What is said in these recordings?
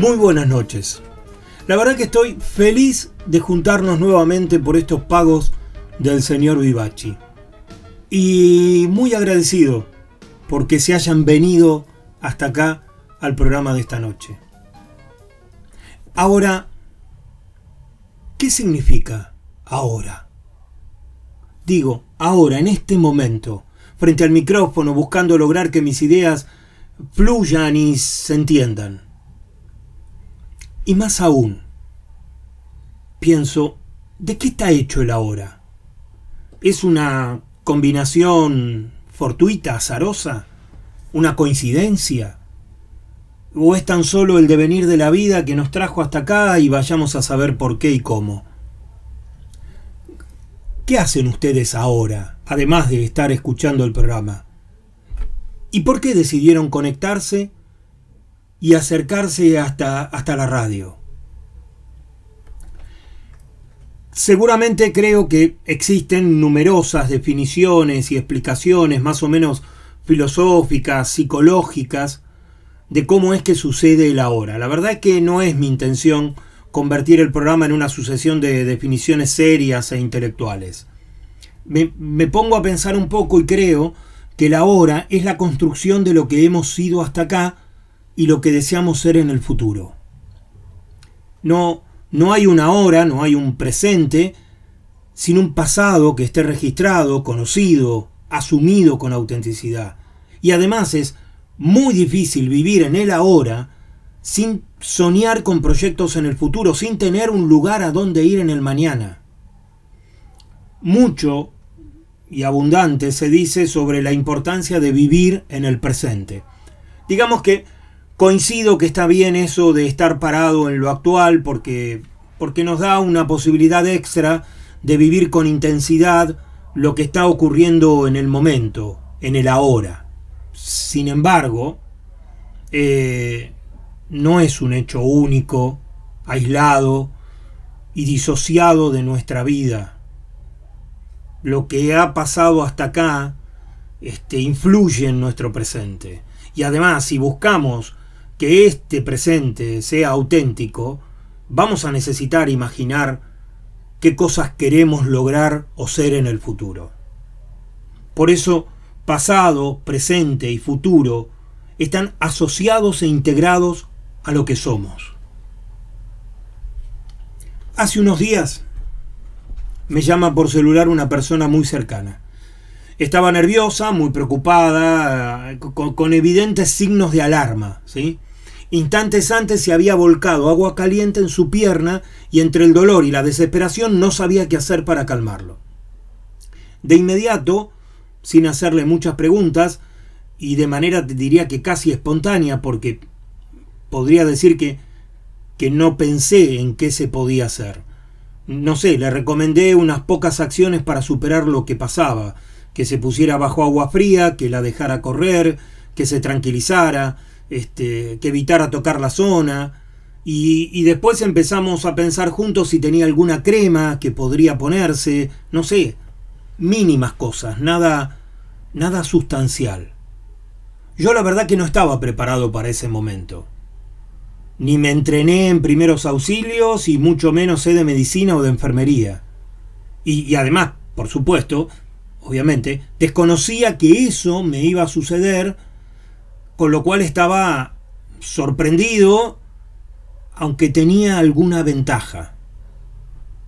Muy buenas noches. La verdad que estoy feliz de juntarnos nuevamente por estos pagos del señor Vivachi. Y muy agradecido porque se hayan venido hasta acá al programa de esta noche. Ahora, ¿qué significa ahora? Digo, ahora, en este momento, frente al micrófono, buscando lograr que mis ideas fluyan y se entiendan. Y más aún, pienso, ¿de qué está hecho el ahora? ¿Es una combinación fortuita, azarosa? ¿Una coincidencia? ¿O es tan solo el devenir de la vida que nos trajo hasta acá y vayamos a saber por qué y cómo? ¿Qué hacen ustedes ahora, además de estar escuchando el programa? ¿Y por qué decidieron conectarse y acercarse hasta, hasta la radio. Seguramente creo que existen numerosas definiciones y explicaciones más o menos filosóficas, psicológicas, de cómo es que sucede el ahora. La verdad es que no es mi intención convertir el programa en una sucesión de definiciones serias e intelectuales. Me, me, pongo a pensar un poco y creo que el ahora es la construcción de lo que hemos sido hasta acá y lo que deseamos ser en el futuro. No, no hay una hora, no hay un presente, sin un pasado que esté registrado, conocido, asumido con autenticidad. Y además es muy difícil vivir en el ahora sin soñar con proyectos en el futuro, sin tener un lugar a donde ir en el mañana. Mucho y abundante se dice sobre la importancia de vivir en el presente. Digamos que Coincido que está bien eso de estar parado en lo actual porque, porque nos da una posibilidad extra de vivir con intensidad lo que está ocurriendo en el momento, en el ahora. Sin embargo, eh, no es un hecho único, aislado y disociado de nuestra vida. Lo que ha pasado hasta acá este, influye en nuestro presente. Y además, si buscamos que este presente sea auténtico, vamos a necesitar imaginar qué cosas queremos lograr o ser en el futuro. Por eso, pasado, presente y futuro están asociados e integrados a lo que somos. Hace unos días me llama por celular una persona muy cercana. Estaba nerviosa, muy preocupada, con, con evidentes signos de alarma, ¿sí? Instantes antes se había volcado agua caliente en su pierna y entre el dolor y la desesperación no sabía qué hacer para calmarlo. De inmediato, sin hacerle muchas preguntas, y de manera diría que casi espontánea, porque podría decir que, que no pensé en qué se podía hacer. No sé, le recomendé unas pocas acciones para superar lo que pasaba, que se pusiera bajo agua fría, que la dejara correr, que se tranquilizara, este, que evitara tocar la zona. Y, después empezamos a pensar juntos si tenía alguna crema que podría ponerse, no sé, mínimas cosas, nada, nada sustancial. Yo la verdad que no estaba preparado para ese momento. Ni me entrené en primeros auxilios y mucho menos sé de medicina o de enfermería. y, además, por supuesto, obviamente, desconocía que eso me iba a suceder, con lo cual estaba sorprendido, aunque tenía alguna ventaja.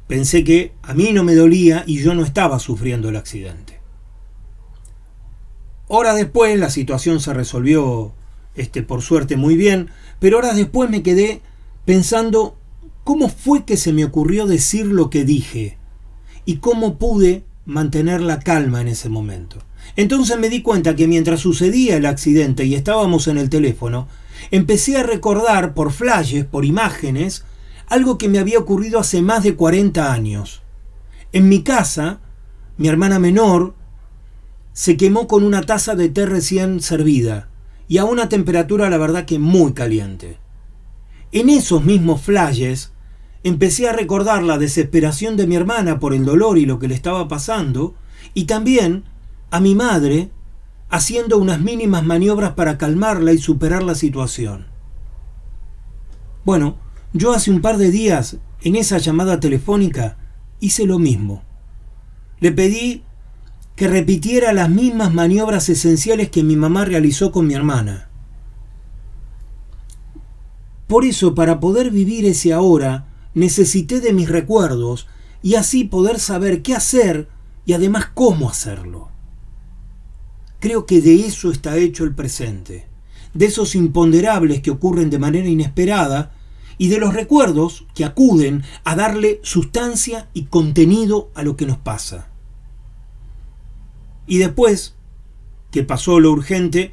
Pensé que a mí no me dolía y yo no estaba sufriendo el accidente. Horas después la situación se resolvió, este, por suerte, muy bien, pero horas después me quedé pensando cómo fue que se me ocurrió decir lo que dije y cómo pude mantener la calma en ese momento. Entonces me di cuenta que mientras sucedía el accidente y estábamos en el teléfono, empecé a recordar por flashes, por imágenes, algo que me había ocurrido hace más de 40 años. En mi casa, mi hermana menor se quemó con una taza de té recién servida y a una temperatura la verdad que muy caliente. En esos mismos flashes empecé a recordar la desesperación de mi hermana por el dolor y lo que le estaba pasando, y también a mi madre haciendo unas mínimas maniobras para calmarla y superar la situación. Bueno, yo hace un par de días, en esa llamada telefónica, hice lo mismo. Le pedí que repitiera las mismas maniobras esenciales que mi mamá realizó con mi hermana. Por eso, para poder vivir ese ahora, necesité de mis recuerdos y así poder saber qué hacer y además cómo hacerlo. Creo que de eso está hecho el presente, de esos imponderables que ocurren de manera inesperada y de los recuerdos que acuden a darle sustancia y contenido a lo que nos pasa. Y después, que pasó lo urgente,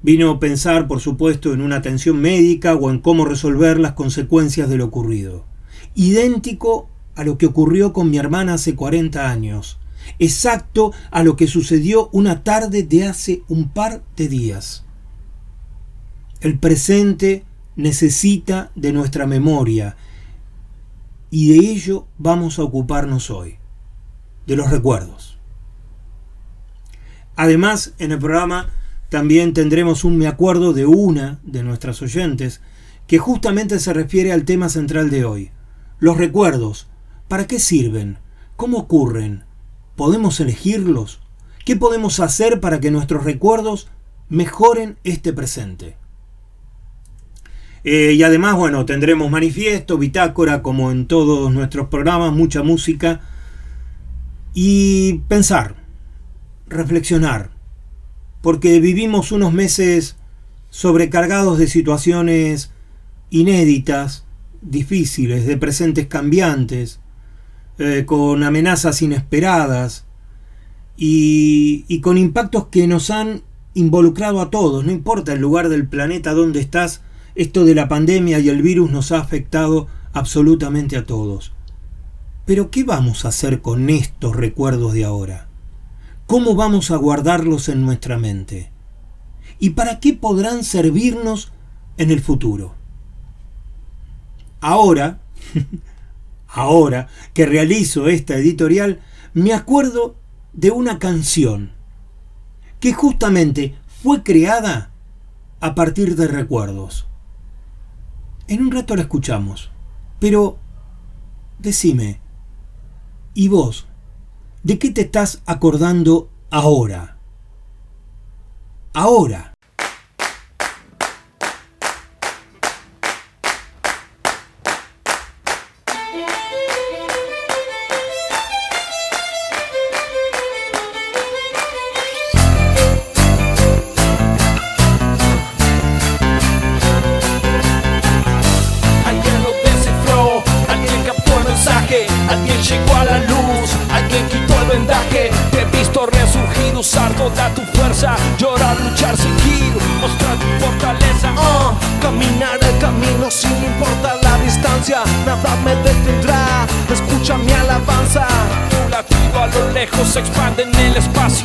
vino a pensar, por supuesto, en una atención médica o en cómo resolver las consecuencias de lo ocurrido idéntico a lo que ocurrió con mi hermana hace 40 años, exacto a lo que sucedió una tarde de hace un par de días. El presente necesita de nuestra memoria y de ello vamos a ocuparnos hoy, de los recuerdos. Además, en el programa también tendremos un me acuerdo de una de nuestras oyentes que justamente se refiere al tema central de hoy, los recuerdos, ¿para qué sirven? ¿Cómo ocurren? ¿Podemos elegirlos? ¿Qué podemos hacer para que nuestros recuerdos mejoren este presente? Eh, y además, bueno, tendremos manifiesto, bitácora, como en todos nuestros programas, mucha música. Y pensar, reflexionar, porque vivimos unos meses sobrecargados de situaciones inéditas, difíciles, de presentes cambiantes, eh, con amenazas inesperadas y, y con impactos que nos han involucrado a todos, no importa el lugar del planeta donde estás, esto de la pandemia y el virus nos ha afectado absolutamente a todos. Pero ¿qué vamos a hacer con estos recuerdos de ahora? ¿Cómo vamos a guardarlos en nuestra mente? ¿Y para qué podrán servirnos en el futuro? Ahora, ahora que realizo esta editorial, me acuerdo de una canción que justamente fue creada a partir de recuerdos. En un rato la escuchamos, pero decime, ¿y vos? ¿De qué te estás acordando ahora? Ahora.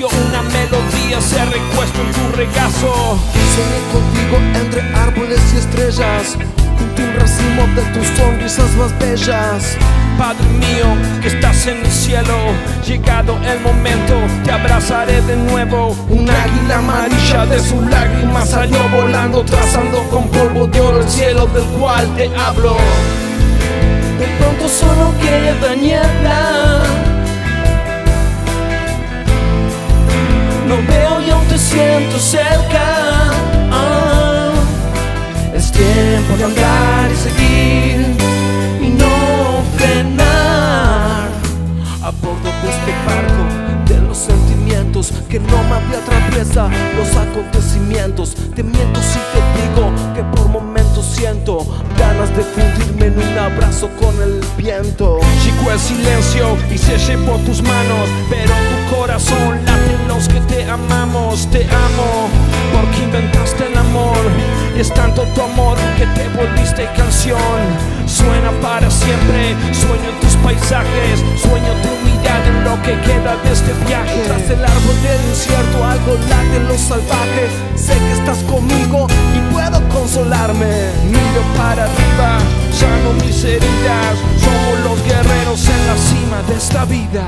Una melodía se recuesta en tu regazo. Soñé contigo entre árboles y estrellas, junto un racimo de tus sonrisas más bellas. Padre mío, que estás en el cielo, llegado el momento, te abrazaré de nuevo. Un águila amarilla de sus lágrimas salió volando, trazando con polvo de oro el cielo del cual te hablo. De pronto solo queda niebla No veo y aún te siento cerca. Ah, es tiempo de andar que no me había traviesa los acontecimientos. Te miento si te digo que por momentos siento ganas de fundirme en un abrazo con el viento. Chico, el silencio y se llevó tus manos, pero tu corazón late en los que te amamos. Te amo porque inventaste el amor. Y es tanto tu amor que te volviste canción. Suena para siempre, sueño en tus paisajes, sueño tu mirada en lo que queda de este viaje. Tras el árbol del incierto, algo late en lo salvaje. Sé que estás conmigo y puedo consolarme. Miro para arriba, sano mis heridas. Somos los guerreros en la cima de esta vida.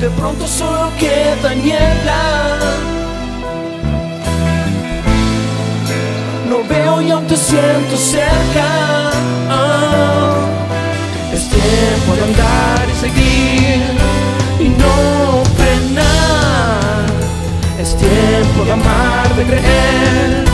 De pronto solo queda niebla. Veo y aún te siento cerca. Es tiempo de andar y seguir y no frenar. Es tiempo de amar, de creer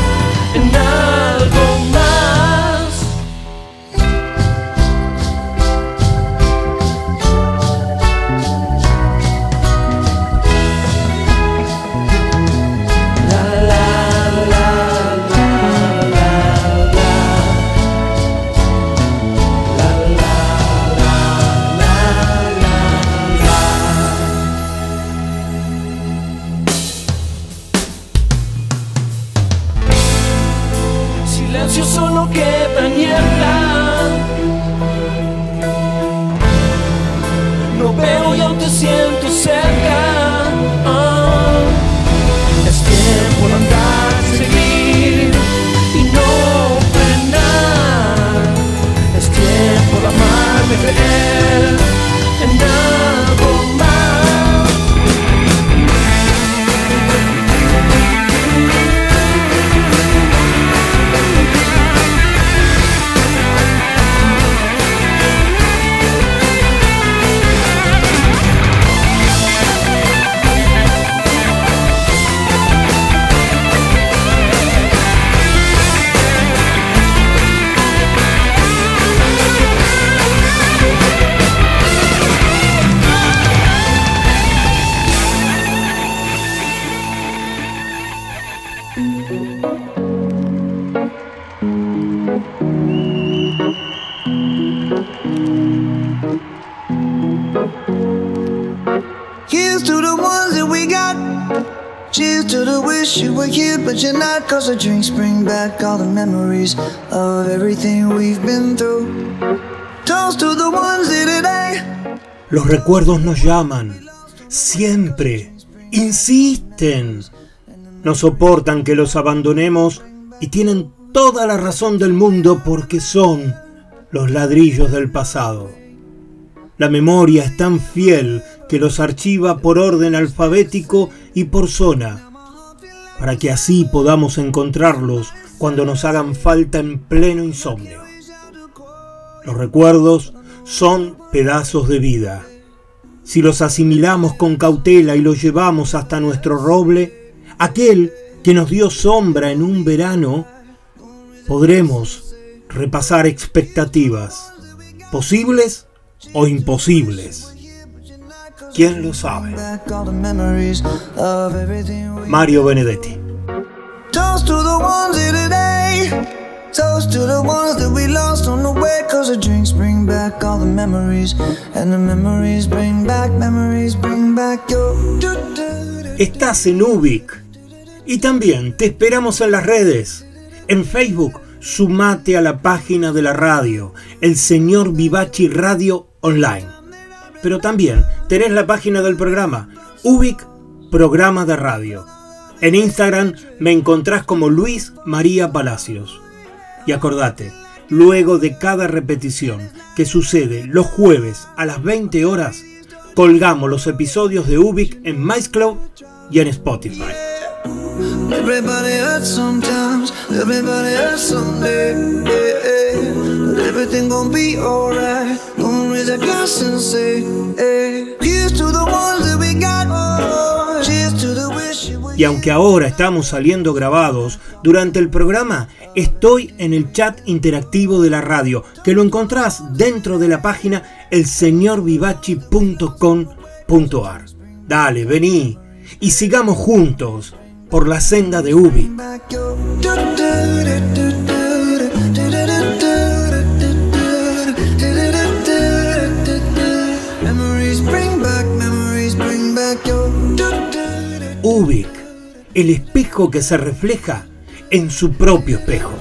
Los recuerdos nos llaman, siempre, insisten, no soportan que los abandonemos y tienen toda la razón del mundo porque son los ladrillos del pasado. La memoria es tan fiel que los archiva por orden alfabético y por zona, para que así podamos encontrarlos cuando nos hagan falta en pleno insomnio. Los recuerdos son pedazos de vida. Si los asimilamos con cautela y los llevamos hasta nuestro roble, aquel que nos dio sombra en un verano, podremos repasar expectativas, posibles o imposibles. ¿Quién lo sabe? Mario Benedetti. Estás en Ubic. Y también te esperamos en las redes. En Facebook, sumate a la página de la radio, el señor Vivachi Radio Online. Pero también tenés la página del programa, Ubic Programa de Radio. En Instagram me encontrás como Luis María Palacios. Y acordate, luego de cada repetición que sucede los jueves a las 20 horas, colgamos los episodios de Ubic en MyCloud y en Spotify. Everybody hurts sometimes. Everybody hurts someday. Yeah, yeah. But everything gon' be alright. Gonna raise a glass and say, hey. Here's to the ones that we got. Oh, cheers Y aunque ahora estamos saliendo grabados, durante el programa estoy en el chat interactivo de la radio, que lo encontrás dentro de la página elseñorvivachi.com.ar. Dale, vení y sigamos juntos por la senda de Ubi. Ubik, el espejo que se refleja en su propio espejo.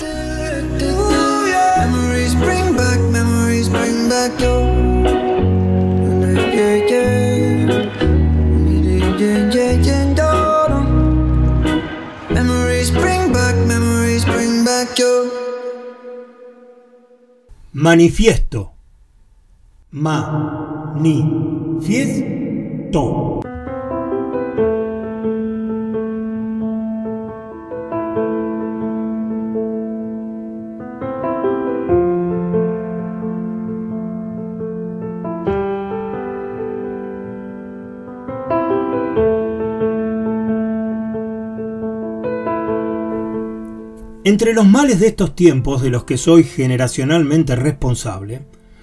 Manifiesto. Ma, ni, fies, to. Entre los males de estos tiempos, de los que soy generacionalmente responsable,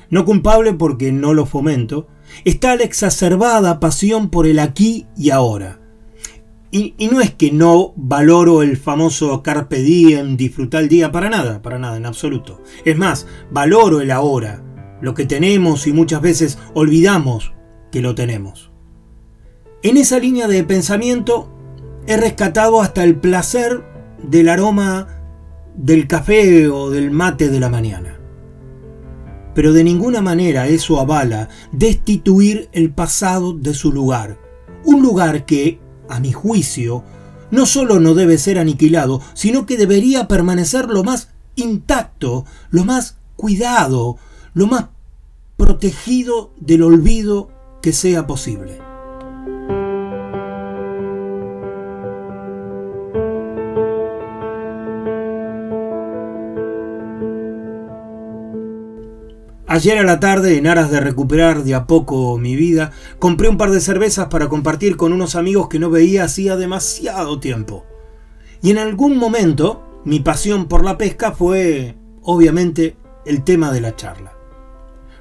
no culpable porque no lo fomento, está la exacerbada pasión por el aquí y ahora. Y, no es que no valoro el famoso carpe diem, disfrutar el día, para nada, para nada, en absoluto. Es más, valoro el ahora, lo que tenemos y muchas veces olvidamos que lo tenemos. En esa línea de pensamiento he rescatado hasta el placer del aroma del café o del mate de la mañana. Pero de ninguna manera eso avala destituir el pasado de su lugar. Un lugar que, a mi juicio, no solo no debe ser aniquilado, sino que debería permanecer lo más intacto, lo más cuidado, lo más protegido del olvido que sea posible. Ayer a la tarde, en aras de recuperar de a poco mi vida, compré un par de cervezas para compartir con unos amigos que no veía hacía demasiado tiempo. Y en algún momento, mi pasión por la pesca fue, obviamente, el tema de la charla.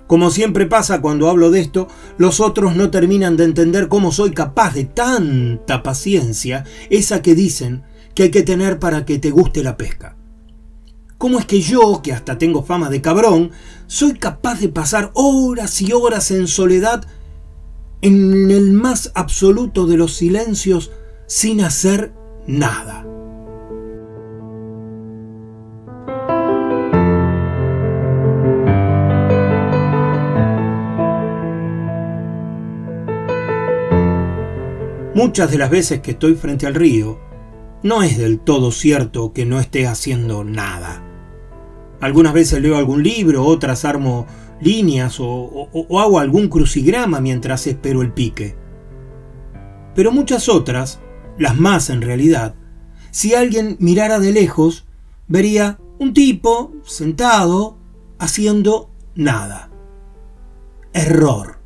Como siempre pasa cuando hablo de esto, los otros no terminan de entender cómo soy capaz de tanta paciencia, esa que dicen que hay que tener para que te guste la pesca. ¿Cómo es que yo, que hasta tengo fama de cabrón, soy capaz de pasar horas y horas en soledad en el más absoluto de los silencios sin hacer nada? Muchas de las veces que estoy frente al río, no es del todo cierto que no esté haciendo nada. Algunas veces leo algún libro, otras armo líneas o, hago algún crucigrama mientras espero el pique. Pero muchas otras, las más en realidad, si alguien mirara de lejos, vería un tipo sentado haciendo nada. Error.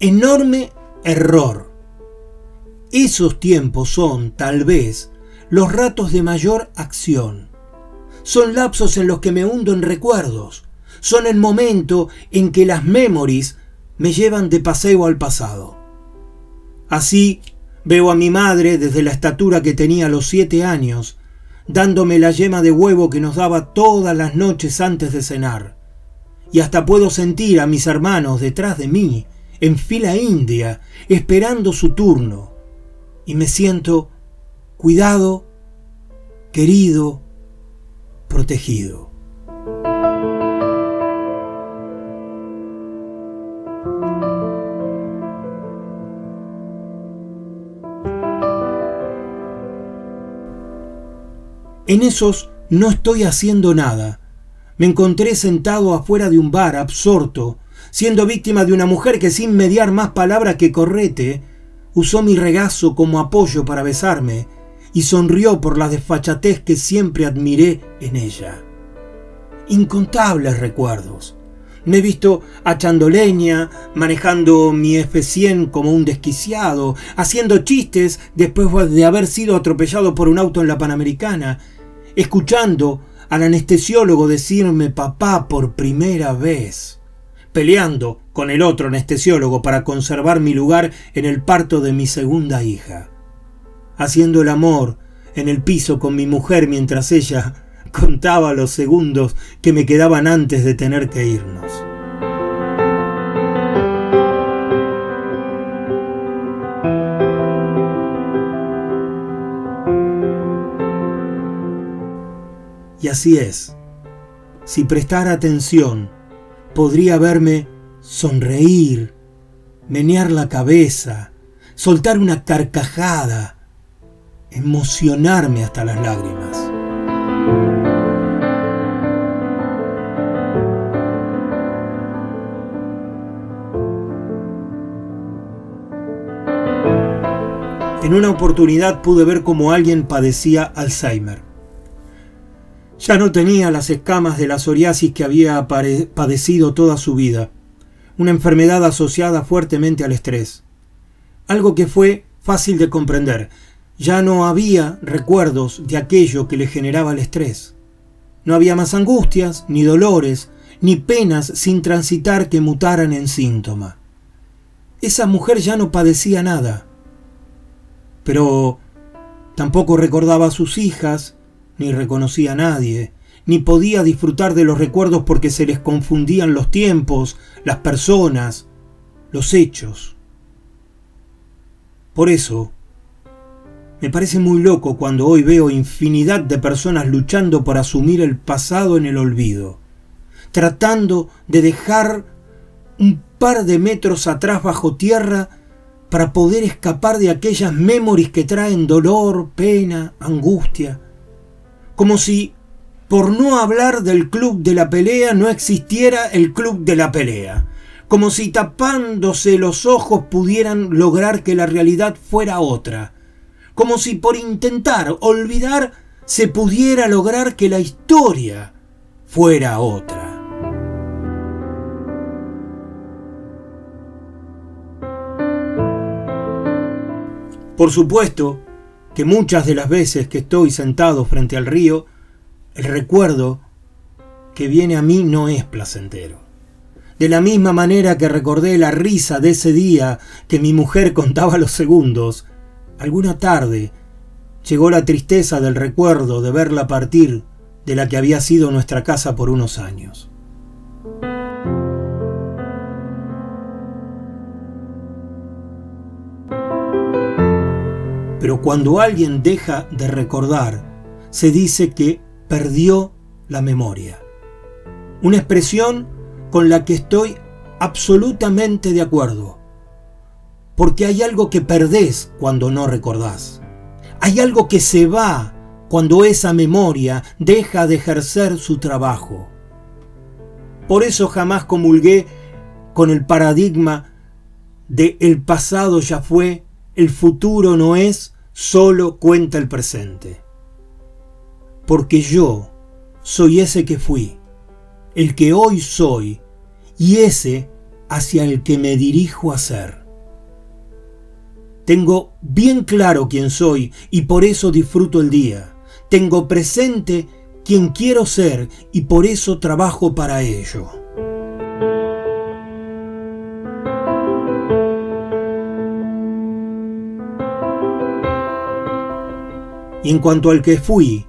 Enorme error. Esos tiempos son, tal vez, los ratos de mayor acción son lapsos en los que me hundo en recuerdos. Son el momento en que las memories me llevan de paseo al pasado. Así veo a mi madre desde la estatura que tenía a los siete años, dándome la yema de huevo que nos daba todas las noches antes de cenar. Y hasta puedo sentir a mis hermanos detrás de mí, en fila india, esperando su turno. Y me siento cuidado, querido, protegido. En esos no estoy haciendo nada. Me encontré sentado afuera de un bar, absorto, siendo víctima de una mujer que sin mediar más palabra que correte, usó mi regazo como apoyo para besarme y sonrió por la desfachatez que siempre admiré en ella. Incontables recuerdos, Me he visto achando leña, manejando mi F100 como un desquiciado, haciendo chistes después de haber sido atropellado por un auto en la Panamericana, escuchando al anestesiólogo decirme papá por primera vez, peleando con el otro anestesiólogo para conservar mi lugar en el parto de mi segunda hija, haciendo el amor en el piso con mi mujer mientras ella contaba los segundos que me quedaban antes de tener que irnos. Y así es. Si prestara atención, podría verme sonreír, menear la cabeza, soltar una carcajada, emocionarme hasta las lágrimas. En una oportunidad pude ver cómo alguien padecía Alzheimer. Ya no tenía las escamas de la psoriasis que había padecido toda su vida, una enfermedad asociada fuertemente al estrés. Algo que fue fácil de comprender. Ya no había recuerdos de aquello que le generaba el estrés. No había más angustias, ni dolores, ni penas sin transitar que mutaran en síntoma. Esa mujer ya no padecía nada pero tampoco recordaba a sus hijas, ni reconocía a nadie, ni podía disfrutar de los recuerdos porque se les confundían los tiempos, las personas, los hechos. Por eso, me parece muy loco cuando hoy veo infinidad de personas luchando por asumir el pasado en el olvido, tratando de dejar un par de metros atrás bajo tierra para poder escapar de aquellas memories que traen dolor, pena, angustia. Como si, por no hablar del club de la pelea, no existiera el club de la pelea. Como si tapándose los ojos pudieran lograr que la realidad fuera otra. Como si por intentar olvidar se pudiera lograr que la historia fuera otra. Por supuesto que muchas de las veces que estoy sentado frente al río, el recuerdo que viene a mí no es placentero. De la misma manera que recordé la risa de ese día que mi mujer contaba los segundos, alguna tarde llegó la tristeza del recuerdo de verla partir de la que había sido nuestra casa por unos años. Pero cuando alguien deja de recordar, se dice que perdió la memoria. Una expresión con la que estoy absolutamente de acuerdo. Porque hay algo que perdés cuando no recordás. Hay algo que se va cuando esa memoria deja de ejercer su trabajo. Por eso jamás comulgué con el paradigma de el pasado ya fue, el futuro no es solo cuenta el presente. Porque yo soy ese que fui, el que hoy soy y ese hacia el que me dirijo a ser. Tengo bien claro quién soy y por eso disfruto el día. Tengo presente quién quiero ser y por eso trabajo para ello. Y en cuanto al que fui,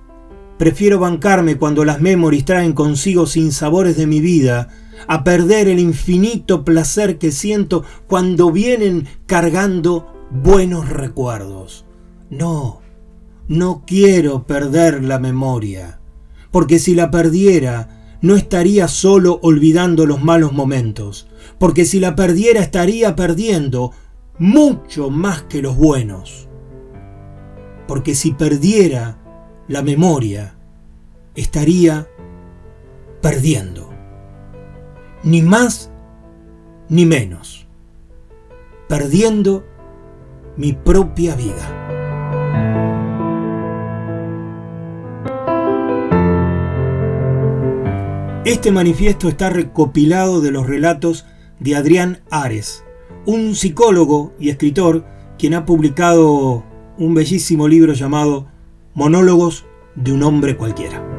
prefiero bancarme cuando las memories traen consigo sinsabores de mi vida, a perder el infinito placer que siento cuando vienen cargando buenos recuerdos. No, no quiero perder la memoria, porque si la perdiera, no estaría solo olvidando los malos momentos, porque si la perdiera estaría perdiendo mucho más que los buenos porque si perdiera la memoria, estaría perdiendo. Ni más ni menos. Perdiendo mi propia vida. Este manifiesto está recopilado de los relatos de Adrián Ares, un psicólogo y escritor quien ha publicado un bellísimo libro llamado Monólogos de un hombre cualquiera.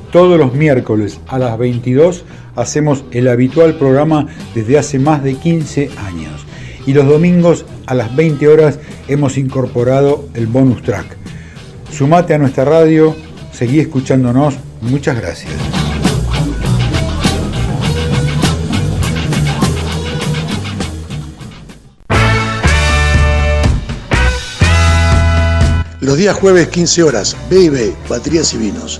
Todos los miércoles a las 22 hacemos el habitual programa desde hace más de 15 años. Y los domingos a las 20 horas hemos incorporado el bonus track. Sumate a nuestra radio, seguí escuchándonos. Muchas gracias. Los días jueves 15 horas, B&B, Baterías y Vinos.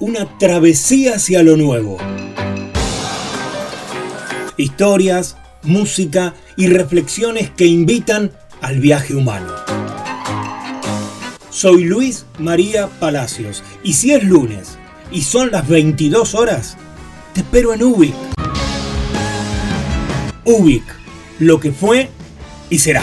una travesía hacia lo nuevo. Historias, música y reflexiones que invitan al viaje humano. Soy Luis María Palacios y si es lunes y son las 22 horas, te espero en Ubik. Ubik, lo que fue y será.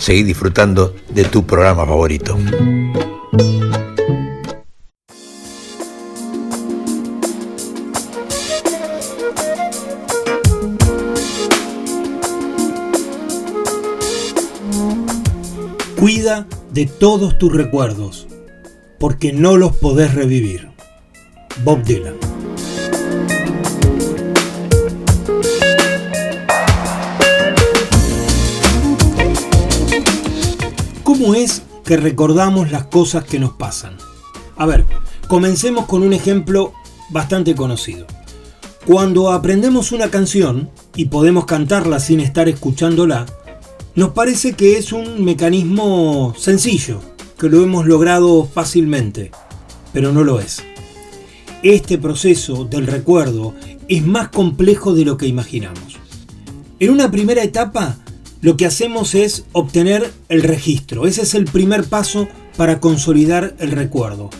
seguí disfrutando de tu programa favorito. Cuida de todos tus recuerdos, porque no los podés revivir. Bob Dylan. ¿Cómo es que recordamos las cosas que nos pasan? A ver, comencemos con un ejemplo bastante conocido. Cuando aprendemos una canción y podemos cantarla sin estar escuchándola, nos parece que es un mecanismo sencillo, que lo hemos logrado fácilmente, pero no lo es. este proceso del recuerdo es más complejo de lo que imaginamos. En una primera etapa, lo que hacemos es obtener el registro. Ese es el primer paso para consolidar el recuerdo.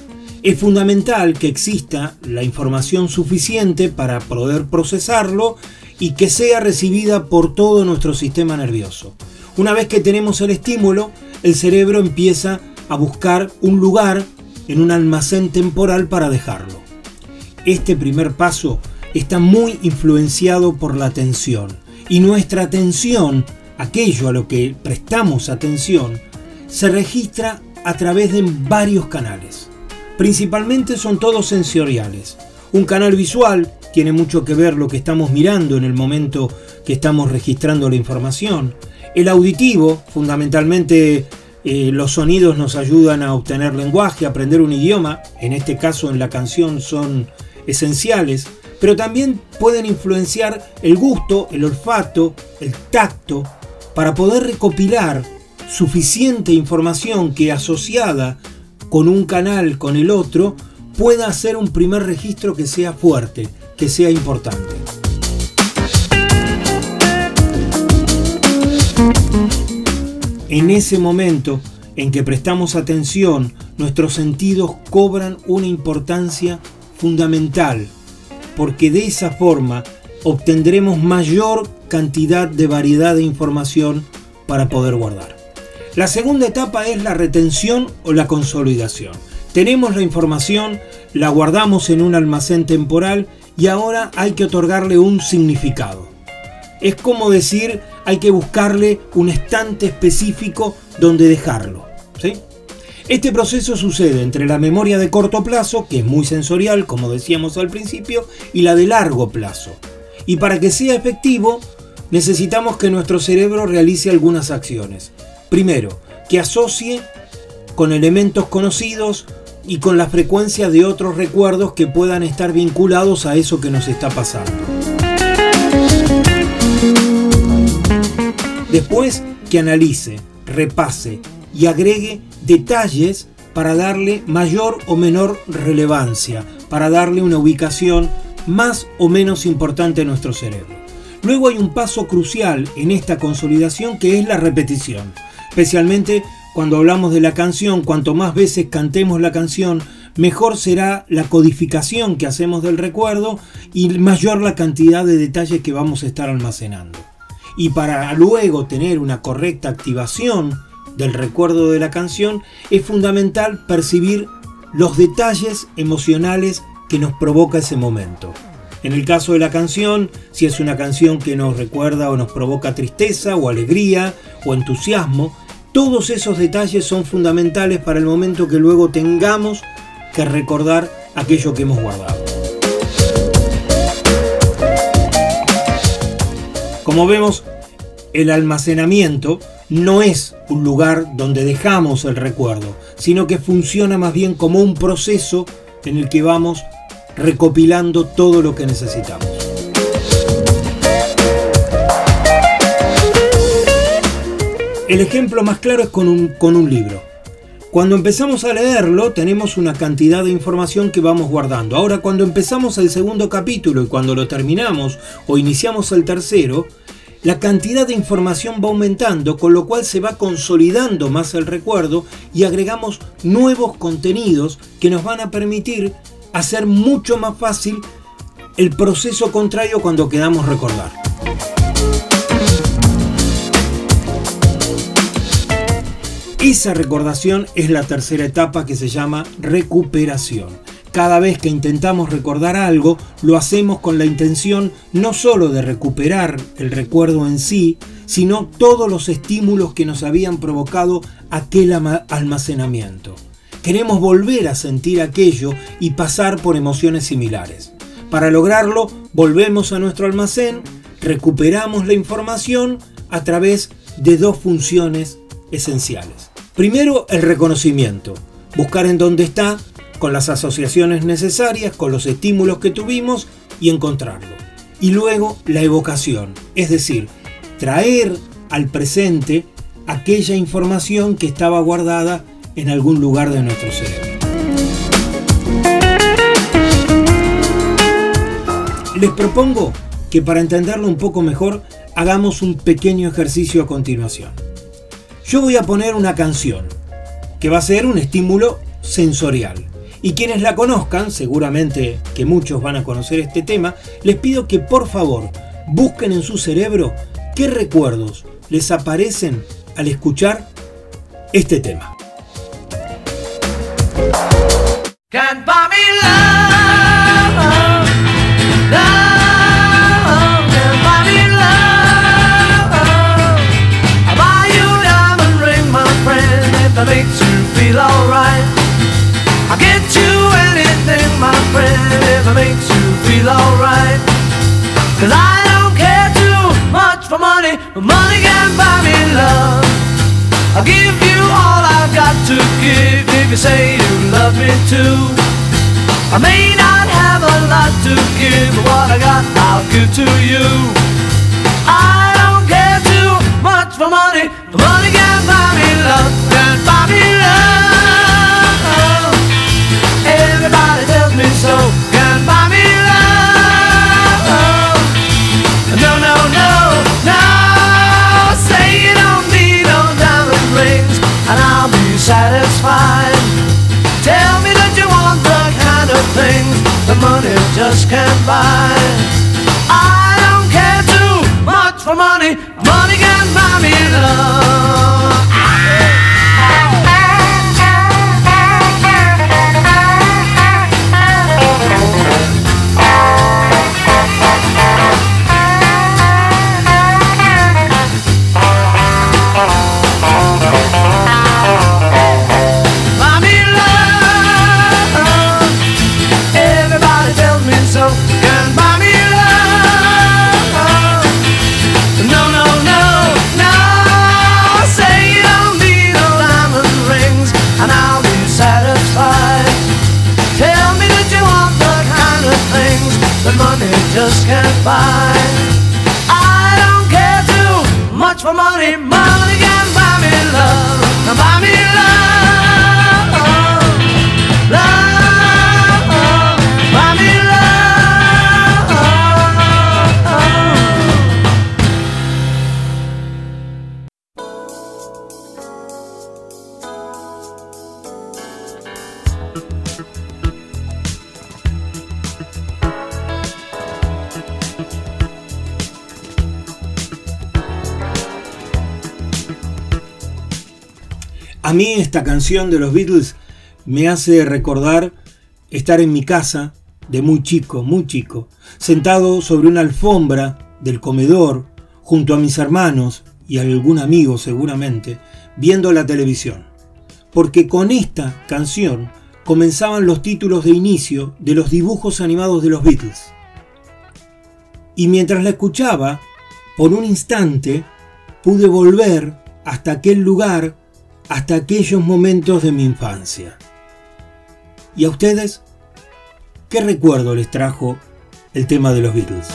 Es fundamental que exista la información suficiente para poder procesarlo y que sea recibida por todo nuestro sistema nervioso. Una vez que tenemos el estímulo, el cerebro empieza a buscar un lugar en un almacén temporal para dejarlo. Este primer paso está muy influenciado por la atención y nuestra atención, aquello a lo que prestamos atención, se registra a través de varios canales. Principalmente son todos sensoriales. Un canal visual tiene mucho que ver lo que estamos mirando en el momento que estamos registrando la información. El auditivo, fundamentalmente eh, los sonidos nos ayudan a obtener lenguaje, aprender un idioma, en este caso en la canción son esenciales, pero también pueden influenciar el gusto, el olfato, el tacto, para poder recopilar suficiente información que asociada con un canal, con el otro, pueda hacer un primer registro que sea fuerte, que sea importante. En ese momento en que prestamos atención, nuestros sentidos cobran una importancia fundamental, porque de esa forma obtendremos mayor cantidad de variedad de información para poder guardar. La segunda etapa es la retención o la consolidación. Tenemos la información, la guardamos en un almacén temporal y ahora hay que otorgarle un significado. Es como decir, hay que buscarle un estante específico donde dejarlo. ¿sí? Este proceso sucede entre la memoria de corto plazo, que es muy sensorial, como decíamos al principio, y la de largo plazo. Y para que sea efectivo, necesitamos que nuestro cerebro realice algunas acciones. Primero, que asocie con elementos conocidos y con la frecuencia de otros recuerdos que puedan estar vinculados a eso que nos está pasando. Después, que analice, repase y agregue detalles para darle mayor o menor relevancia, para darle una ubicación más o menos importante a nuestro cerebro. Luego hay un paso crucial en esta consolidación que es la repetición especialmente cuando hablamos de la canción, cuanto más veces cantemos la canción, mejor será la codificación que hacemos del recuerdo y mayor la cantidad de detalles que vamos a estar almacenando. Y para luego tener una correcta activación del recuerdo de la canción, es fundamental percibir los detalles emocionales que nos provoca ese momento. En el caso de la canción, si es una canción que nos recuerda o nos provoca tristeza o alegría o entusiasmo, todos esos detalles son fundamentales para el momento que luego tengamos que recordar aquello que hemos guardado. Como vemos, el almacenamiento no es un lugar donde dejamos el recuerdo, sino que funciona más bien como un proceso en el que vamos recopilando todo lo que necesitamos. El ejemplo más claro es con un, con un libro. Cuando empezamos a leerlo tenemos una cantidad de información que vamos guardando. Ahora cuando empezamos el segundo capítulo y cuando lo terminamos o iniciamos el tercero, la cantidad de información va aumentando, con lo cual se va consolidando más el recuerdo y agregamos nuevos contenidos que nos van a permitir hacer mucho más fácil el proceso contrario cuando quedamos recordar. Esa recordación es la tercera etapa que se llama recuperación. Cada vez que intentamos recordar algo, lo hacemos con la intención no solo de recuperar el recuerdo en sí, sino todos los estímulos que nos habían provocado aquel almacenamiento. Queremos volver a sentir aquello y pasar por emociones similares. Para lograrlo, volvemos a nuestro almacén, recuperamos la información a través de dos funciones esenciales. Primero, el reconocimiento, buscar en dónde está, con las asociaciones necesarias, con los estímulos que tuvimos y encontrarlo. Y luego, la evocación, es decir, traer al presente aquella información que estaba guardada en algún lugar de nuestro cerebro. Les propongo que para entenderlo un poco mejor hagamos un pequeño ejercicio a continuación. Yo voy a poner una canción que va a ser un estímulo sensorial. Y quienes la conozcan, seguramente que muchos van a conocer este tema, les pido que por favor busquen en su cerebro qué recuerdos les aparecen al escuchar este tema. Can't buy me love, love, can't buy me love. I'll buy you a diamond ring, my friend, if makes you feel alright. I'll get you anything, my friend, if it makes you feel alright. Cause I don't care too much for money, money can buy me love. I'll give you all I've got to give if you say you love me too. I may not have a lot to give, but what I got I'll give to you. I don't care too much for money, but money can buy me love, can buy me love. Everybody tells me so, can buy me love. No, no, no, no. Say you don't need no diamond rings, and I'll be satisfied. Things the money just can't buy. I don't care too much for money. Money can buy me love. Just. I don't care too much for money. Money esta canción de los Beatles me hace recordar estar en mi casa de muy chico, muy chico, sentado sobre una alfombra del comedor, junto a mis hermanos y algún amigo seguramente, viendo la televisión. Porque con esta canción comenzaban los títulos de inicio de los dibujos animados de los Beatles. Y mientras la escuchaba, por un instante pude volver hasta aquel lugar, hasta aquellos momentos de mi infancia. ¿Y a ustedes? ¿Qué recuerdo les trajo el tema de los Beatles?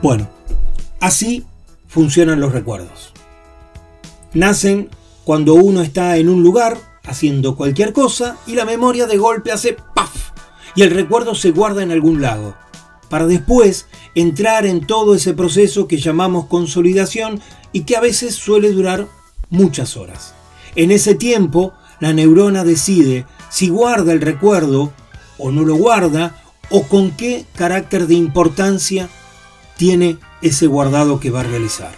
Bueno, así funcionan los recuerdos. Nacen cuando uno está en un lugar haciendo cualquier cosa y la memoria de golpe hace ¡paf! y el recuerdo se guarda en algún lado, para después entrar en todo ese proceso que llamamos consolidación y que a veces suele durar muchas horas. En ese tiempo, la neurona decide si guarda el recuerdo o no lo guarda o con qué carácter de importancia tiene ese guardado que va a realizar.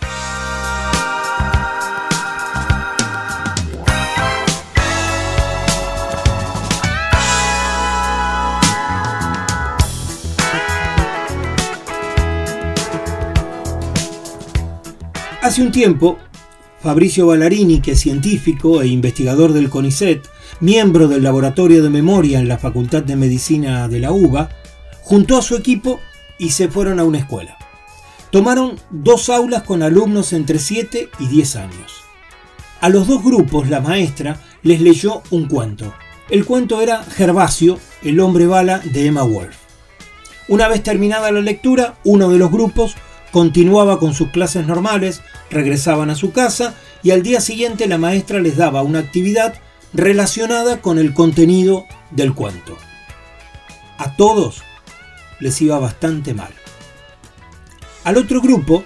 Hace un tiempo, Fabricio Ballarini, que es científico e investigador del CONICET, miembro del Laboratorio de Memoria en la Facultad de Medicina de la UBA, juntó a su equipo y se fueron a una escuela. Tomaron dos aulas con alumnos entre 7 y 10 años. A los dos grupos la maestra les leyó un cuento El cuento era Gervasio, el hombre bala de Emma Wolf. Una vez terminada la lectura, uno de los grupos continuaba con sus clases normales, regresaban a su casa y al día siguiente la maestra les daba una actividad relacionada con el contenido del cuento. A todos les iba bastante mal. Al otro grupo,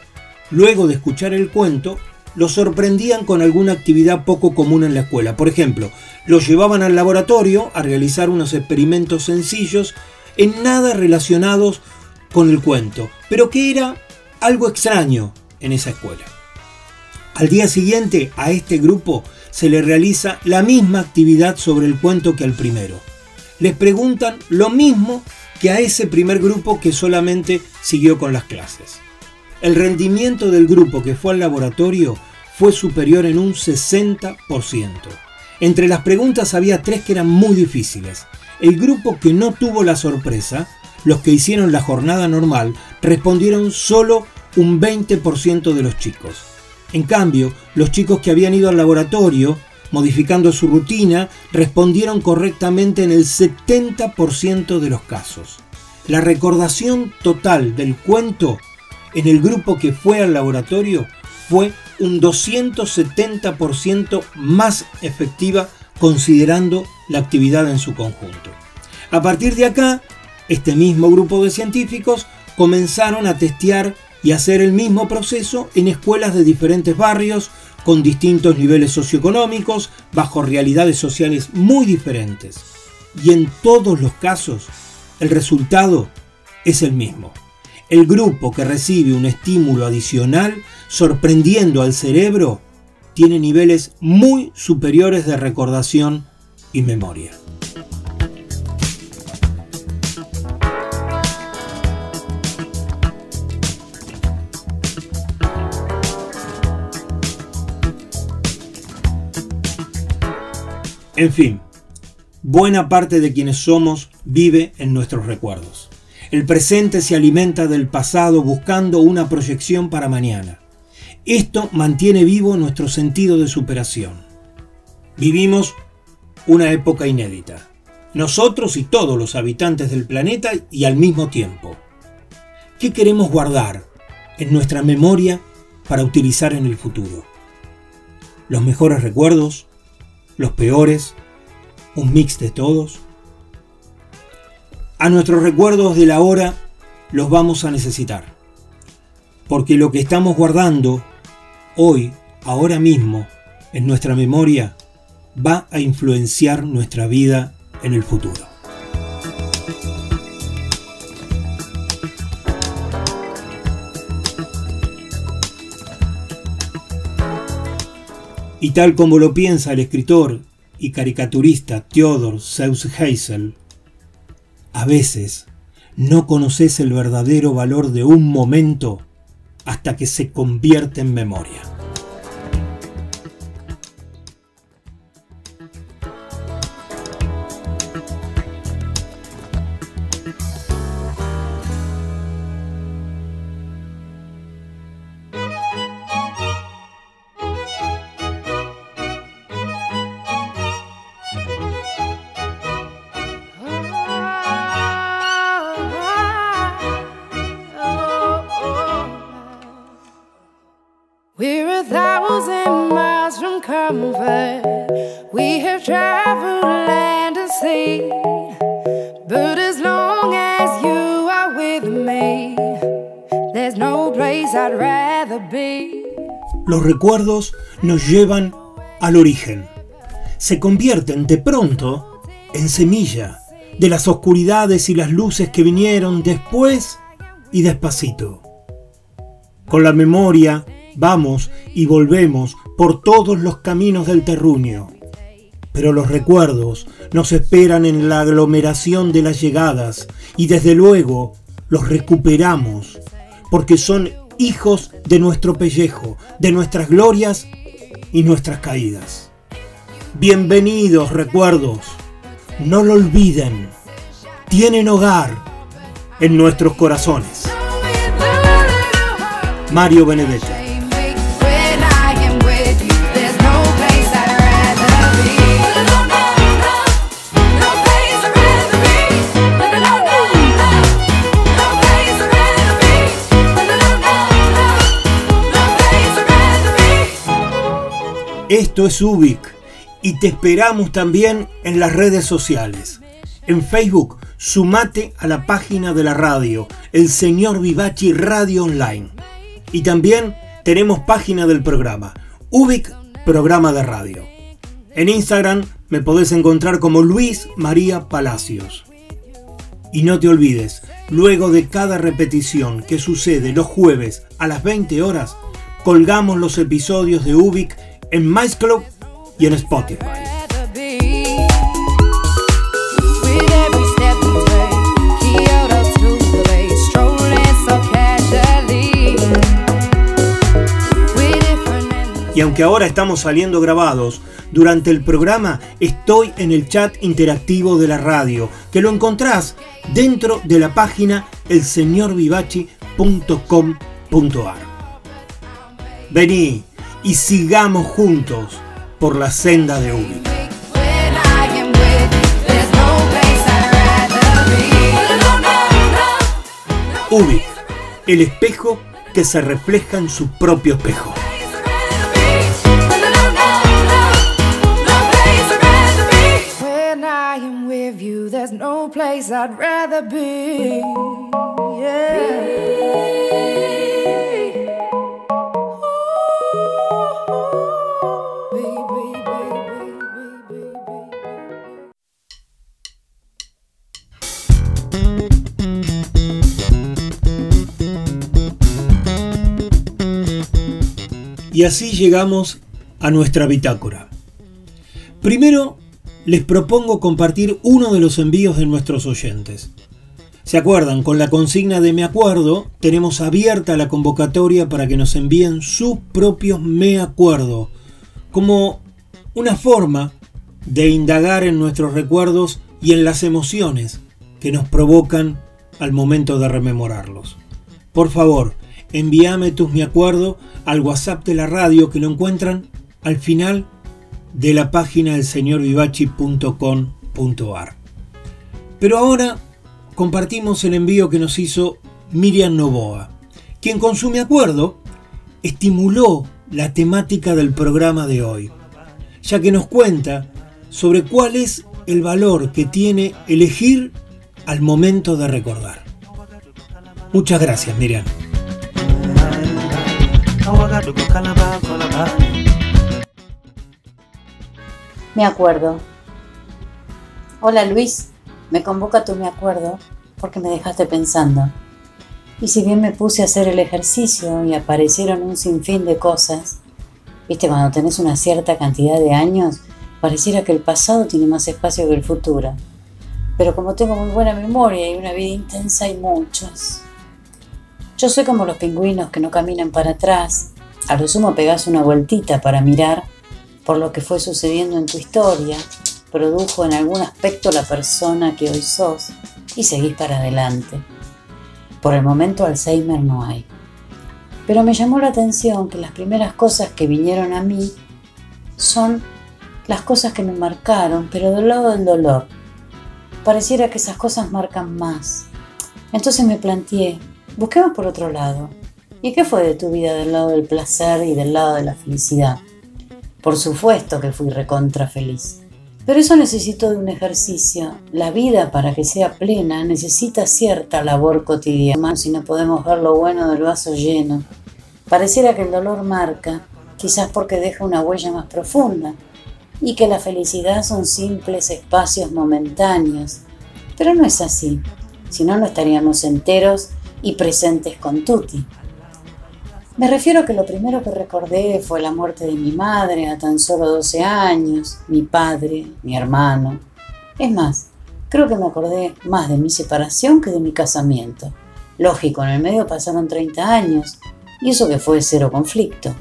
luego de escuchar el cuento, los sorprendían con alguna actividad poco común en la escuela. Por ejemplo, los llevaban al laboratorio a realizar unos experimentos sencillos en nada relacionados con el cuento, pero que era algo extraño en esa escuela. Al día siguiente a este grupo se le realiza la misma actividad sobre el cuento que al primero. Les preguntan lo mismo que a ese primer grupo que solamente siguió con las clases. El rendimiento del grupo que fue al laboratorio fue superior en un 60%. Entre las preguntas había tres que eran muy difíciles. El grupo que no tuvo la sorpresa, los que hicieron la jornada normal, respondieron solo un 20% de los chicos. En cambio, los chicos que habían ido al laboratorio, modificando su rutina, respondieron correctamente en el 70% de los casos. La recordación total del cuento en el grupo que fue al laboratorio fue un 270% más efectiva considerando la actividad en su conjunto. A partir de acá, este mismo grupo de científicos comenzaron a testear y hacer el mismo proceso en escuelas de diferentes barrios, con distintos niveles socioeconómicos, bajo realidades sociales muy diferentes. Y en todos los casos, el resultado es el mismo. El grupo que recibe un estímulo adicional, sorprendiendo al cerebro, tiene niveles muy superiores de recordación y memoria. En fin, buena parte de quienes somos vive en nuestros recuerdos. El presente se alimenta del pasado buscando una proyección para mañana. Esto mantiene vivo nuestro sentido de superación. Vivimos una época inédita. Nosotros y todos los habitantes del planeta y al mismo tiempo. ¿Qué queremos guardar en nuestra memoria para utilizar en el futuro? ¿Los mejores recuerdos? los peores, un mix de todos. A nuestros recuerdos de la hora los vamos a necesitar, porque lo que estamos guardando hoy, ahora mismo, en nuestra memoria, va a influenciar nuestra vida en el futuro. Y tal como lo piensa el escritor y caricaturista Theodor Seuss-Heysel, a veces no conoces el verdadero valor de un momento hasta que se convierte en memoria. Nos llevan al origen. Se convierten de pronto en semilla de las oscuridades y las luces que vinieron después y despacito. Con la memoria vamos y volvemos por todos los caminos del terruño. Pero los recuerdos nos esperan en la aglomeración de las llegadas y desde luego los recuperamos porque son hijos de nuestro pellejo, de nuestras glorias y nuestras caídas. Bienvenidos recuerdos, no lo olviden, tienen hogar en nuestros corazones. Mario Benedetti. Esto es Ubic y te esperamos también en las redes sociales. En Facebook, sumate a la página de la radio, El Señor Vivachi Radio Online. Y también tenemos página del programa, Ubic Programa de Radio. En Instagram me podés encontrar como Luis María Palacios. Y no te olvides, luego de cada repetición que sucede los jueves a las 20 horas, colgamos los episodios de Ubic en MySclub y en Spotify. Y aunque ahora estamos saliendo grabados, durante el programa estoy en el chat interactivo de la radio, que lo encontrás dentro de la página elseñorvivachi.com.ar. Vení y sigamos juntos por la senda de Ubi. Ubi, el espejo que se refleja en su propio espejo. Y así llegamos a nuestra bitácora. Primero, les propongo compartir uno de los envíos de nuestros oyentes. ¿Se acuerdan? Con la consigna de Me Acuerdo, tenemos abierta la convocatoria para que nos envíen sus propios Me Acuerdo, como una forma de indagar en nuestros recuerdos y en las emociones que nos provocan al momento de rememorarlos. Por favor, envíame tus Me Acuerdo al WhatsApp de la radio que lo encuentran al final de la página del señorvivachi.com.ar. Pero ahora compartimos el envío que nos hizo Miriam Novoa, quien con su Me Acuerdo estimuló la temática del programa de hoy, ya que nos cuenta sobre cuál es el valor que tiene elegir al momento de recordar. Muchas gracias, Miriam. Me acuerdo. Hola Luis, me convoca tu me acuerdo porque me dejaste pensando. Y si bien me puse a hacer el ejercicio y aparecieron un sinfín de cosas, viste, cuando tenés una cierta cantidad de años, pareciera que el pasado tiene más espacio que el futuro. Pero como tengo muy buena memoria y una vida intensa, hay muchos. Yo soy como los pingüinos que no caminan para atrás. A lo sumo pegás una vueltita para mirar por lo que fue sucediendo en tu historia, produjo en algún aspecto la persona que hoy sos y seguís para adelante. Por el momento Alzheimer no hay. Pero me llamó la atención que las primeras cosas que vinieron a mí son las cosas que me marcaron, pero del lado del dolor. Pareciera que esas cosas marcan más. Entonces me planteé, busquemos por otro lado. ¿Y qué fue de tu vida del lado del placer y del lado de la felicidad? Por supuesto que fui recontra feliz. Pero eso necesito de un ejercicio. La vida, para que sea plena, necesita cierta labor cotidiana, si no podemos ver lo bueno del vaso lleno. Pareciera que el dolor marca, quizás porque deja una huella más profunda, y que la felicidad son simples espacios momentáneos. Pero no es así, si no, no estaríamos enteros y presentes con Tuti. Me refiero a que lo primero que recordé fue la muerte de mi madre a tan solo 12 años, mi padre, mi hermano. Es más, creo que me acordé más de mi separación que de mi casamiento. Lógico, en el medio pasaron 30 años, y eso que fue cero conflicto.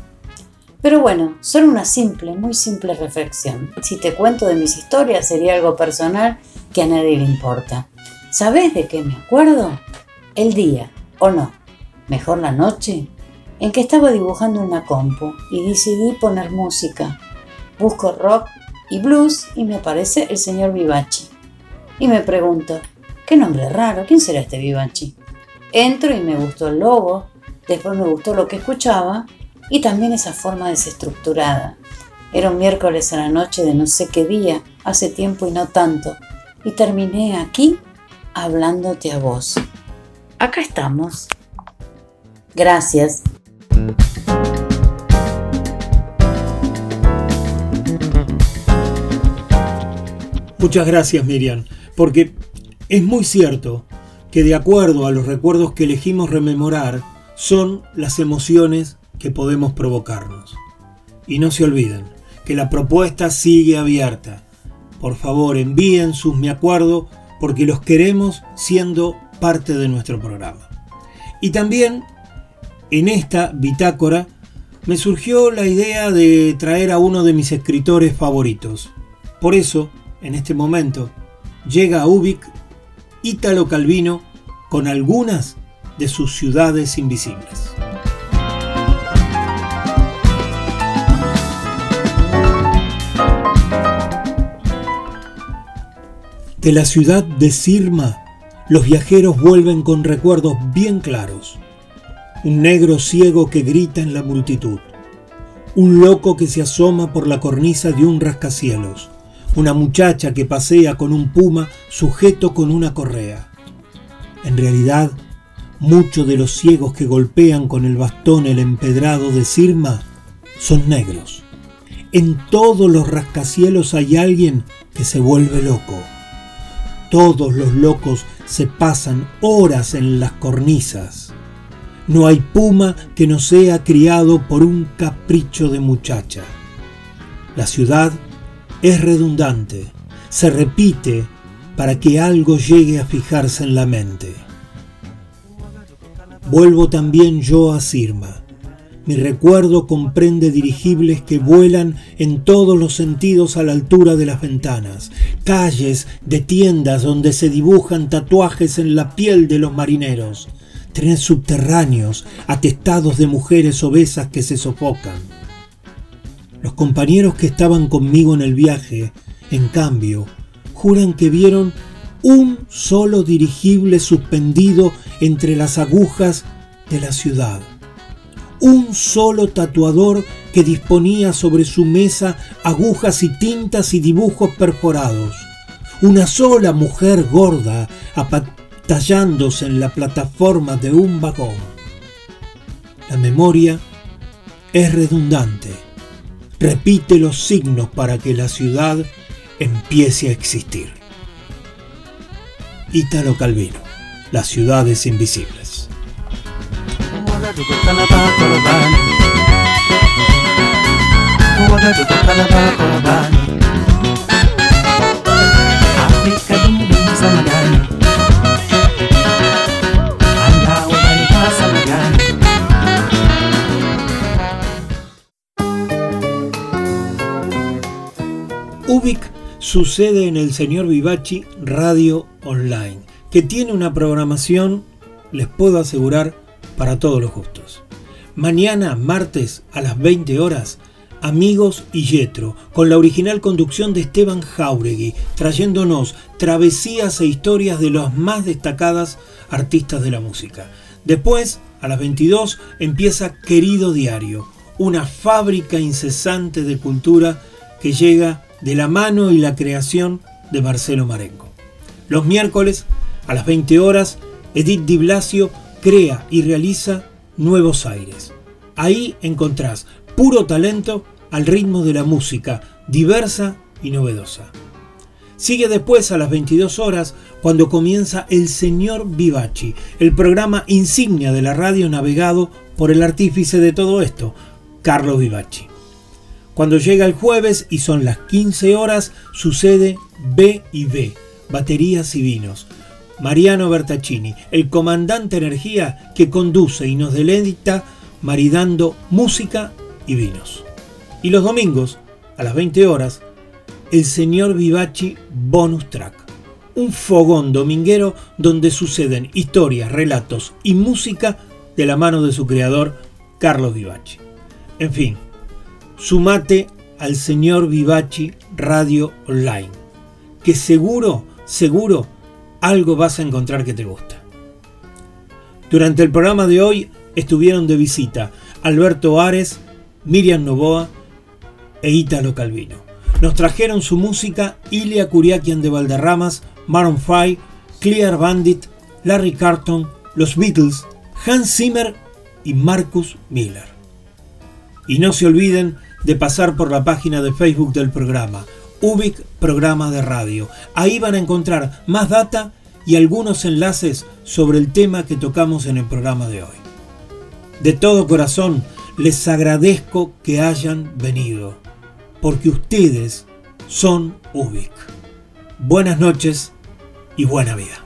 Pero bueno, solo una simple, muy simple reflexión. Si te cuento de mis historias sería algo personal que a nadie le importa. ¿Sabes de qué me acuerdo? El día, o no, mejor la noche, en que estaba dibujando una compu y decidí poner música. Busco rock y blues y me aparece el señor Vivachi. Y me pregunto, qué nombre raro, ¿quién será este Vivachi? Entro y me gustó el logo, después me gustó lo que escuchaba y también esa forma desestructurada. Era un miércoles a la noche de no sé qué día, hace tiempo y no tanto, y terminé aquí hablándote a vos. Acá estamos. Gracias. Muchas gracias Miriam, porque es muy cierto que de acuerdo a los recuerdos que elegimos rememorar, son las emociones que podemos provocarnos. Y no se olviden que la propuesta sigue abierta. Por favor, envíen sus me acuerdo porque los queremos siendo parte de nuestro programa. Y también en esta bitácora me surgió la idea de traer a uno de mis escritores favoritos. Por eso, en este momento, llega a Ubik Ítalo Calvino con algunas de sus ciudades invisibles. De la ciudad de Sirma, los viajeros vuelven con recuerdos bien claros. Un negro ciego que grita en la multitud. Un loco que se asoma por la cornisa de un rascacielos una muchacha que pasea con un puma sujeto con una correa. En realidad, muchos de los ciegos que golpean con el bastón el empedrado de Sirma son negros. En todos los rascacielos hay alguien que se vuelve loco. Todos los locos se pasan horas en las cornisas. No hay puma que no sea criado por un capricho de muchacha. La ciudad es redundante, se repite para que algo llegue a fijarse en la mente. Vuelvo también yo a Sirma. Mi recuerdo comprende dirigibles que vuelan en todos los sentidos a la altura de las ventanas, calles de tiendas donde se dibujan tatuajes en la piel de los marineros, trenes subterráneos atestados de mujeres obesas que se sofocan los compañeros que estaban conmigo en el viaje, en cambio, juran que vieron un solo dirigible suspendido entre las agujas de la ciudad. Un solo tatuador que disponía sobre su mesa agujas y tintas y dibujos perforados. Una sola mujer gorda apatallándose en la plataforma de un vagón. La memoria es redundante repite los signos para que la ciudad empiece a existir. Ítalo Calvino, Las ciudades invisibles. Ubik sucede en el señor Vivachi Radio Online, que tiene una programación, les puedo asegurar, para todos los gustos. Mañana, martes, a las 20 horas, Amigos y Yetro, con la original conducción de Esteban Jauregui, trayéndonos travesías e historias de los más destacadas artistas de la música. Después, a las 22, empieza Querido Diario, una fábrica incesante de cultura que llega de la mano y la creación de Marcelo Marengo. Los miércoles, a las 20 horas, Edith Di Blasio crea y realiza Nuevos Aires. Ahí encontrás puro talento al ritmo de la música, diversa y novedosa. Sigue después a las 22 horas cuando comienza El Señor Vivaci, el programa insignia de la radio navegado por el artífice de todo esto, Carlos Vivaci. Cuando llega el jueves y son las 15 horas, sucede B y B, baterías y vinos. Mariano Bertaccini, el comandante energía que conduce y nos deleita maridando música y vinos. Y los domingos, a las 20 horas, el señor Vivaci Bonus Track. Un fogón dominguero donde suceden historias, relatos y música de la mano de su creador, Carlos Vivaci. En fin, sumate al señor Vivaci Radio Online, que seguro, seguro, algo vas a encontrar que te gusta. Durante el programa de hoy estuvieron de visita Alberto Ares, Miriam Novoa e Ítalo Calvino. Nos trajeron su música Ilia Kuriakian de Valderramas, Maroon 5, Clear Bandit, Larry Carton, los Beatles, Hans Zimmer y Marcus Miller. Y no se olviden de pasar por la página de Facebook del programa, Ubic Programa de Radio. Ahí van a encontrar más data y algunos enlaces sobre el tema que tocamos en el programa de hoy. De todo corazón, les agradezco que hayan venido, porque ustedes son Ubic. Buenas noches y buena vida.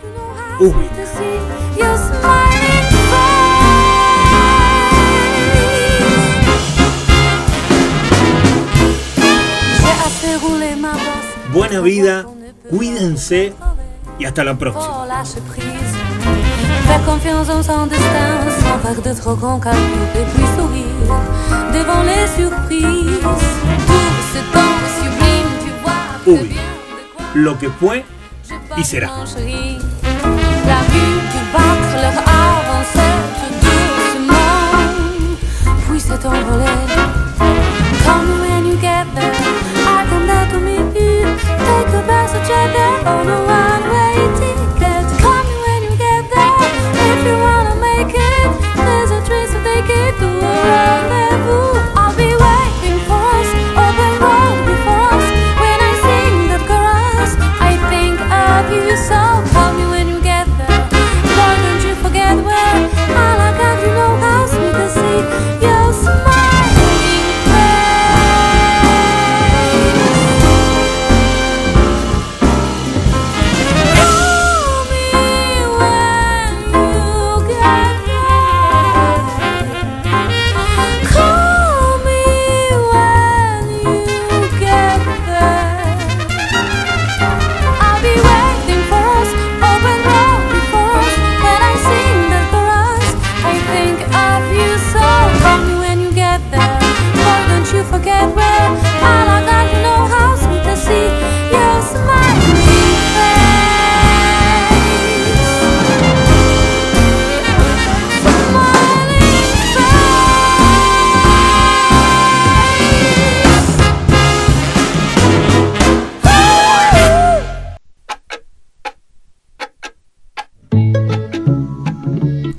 Bosse. Buena vida, cuídense y hasta la próxima. Confiance en son destin, sans faire de trop grands calculs et puis sourire devant les surprises. Tout ce temps sublime, tu vois très Ubi. bien de quoi Lo que fue y será. Battre leur tout doucement, puis s'est envolé. Call me when you get there, I come down to meet you. Take a passage there on a one-way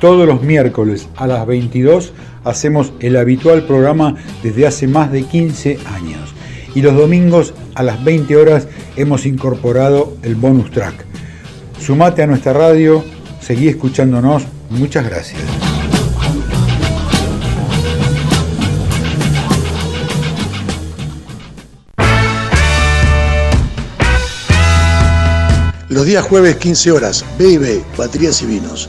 Todos los miércoles a las 22 hacemos el habitual programa desde hace más de 15 años. Y los domingos a las 20 horas hemos incorporado el bonus track. Sumate a nuestra radio, seguí escuchándonos. Muchas gracias. Los días jueves 15 horas, B&B, Baterías y Vinos.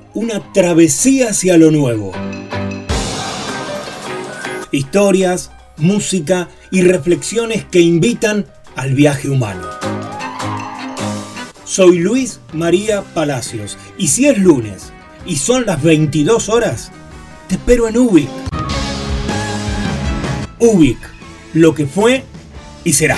una travesía hacia lo nuevo. Historias, música y reflexiones que invitan al viaje humano. Soy Luis María Palacios y si es lunes y son las 22 horas, te espero en Ubik. Ubik, lo que fue y será.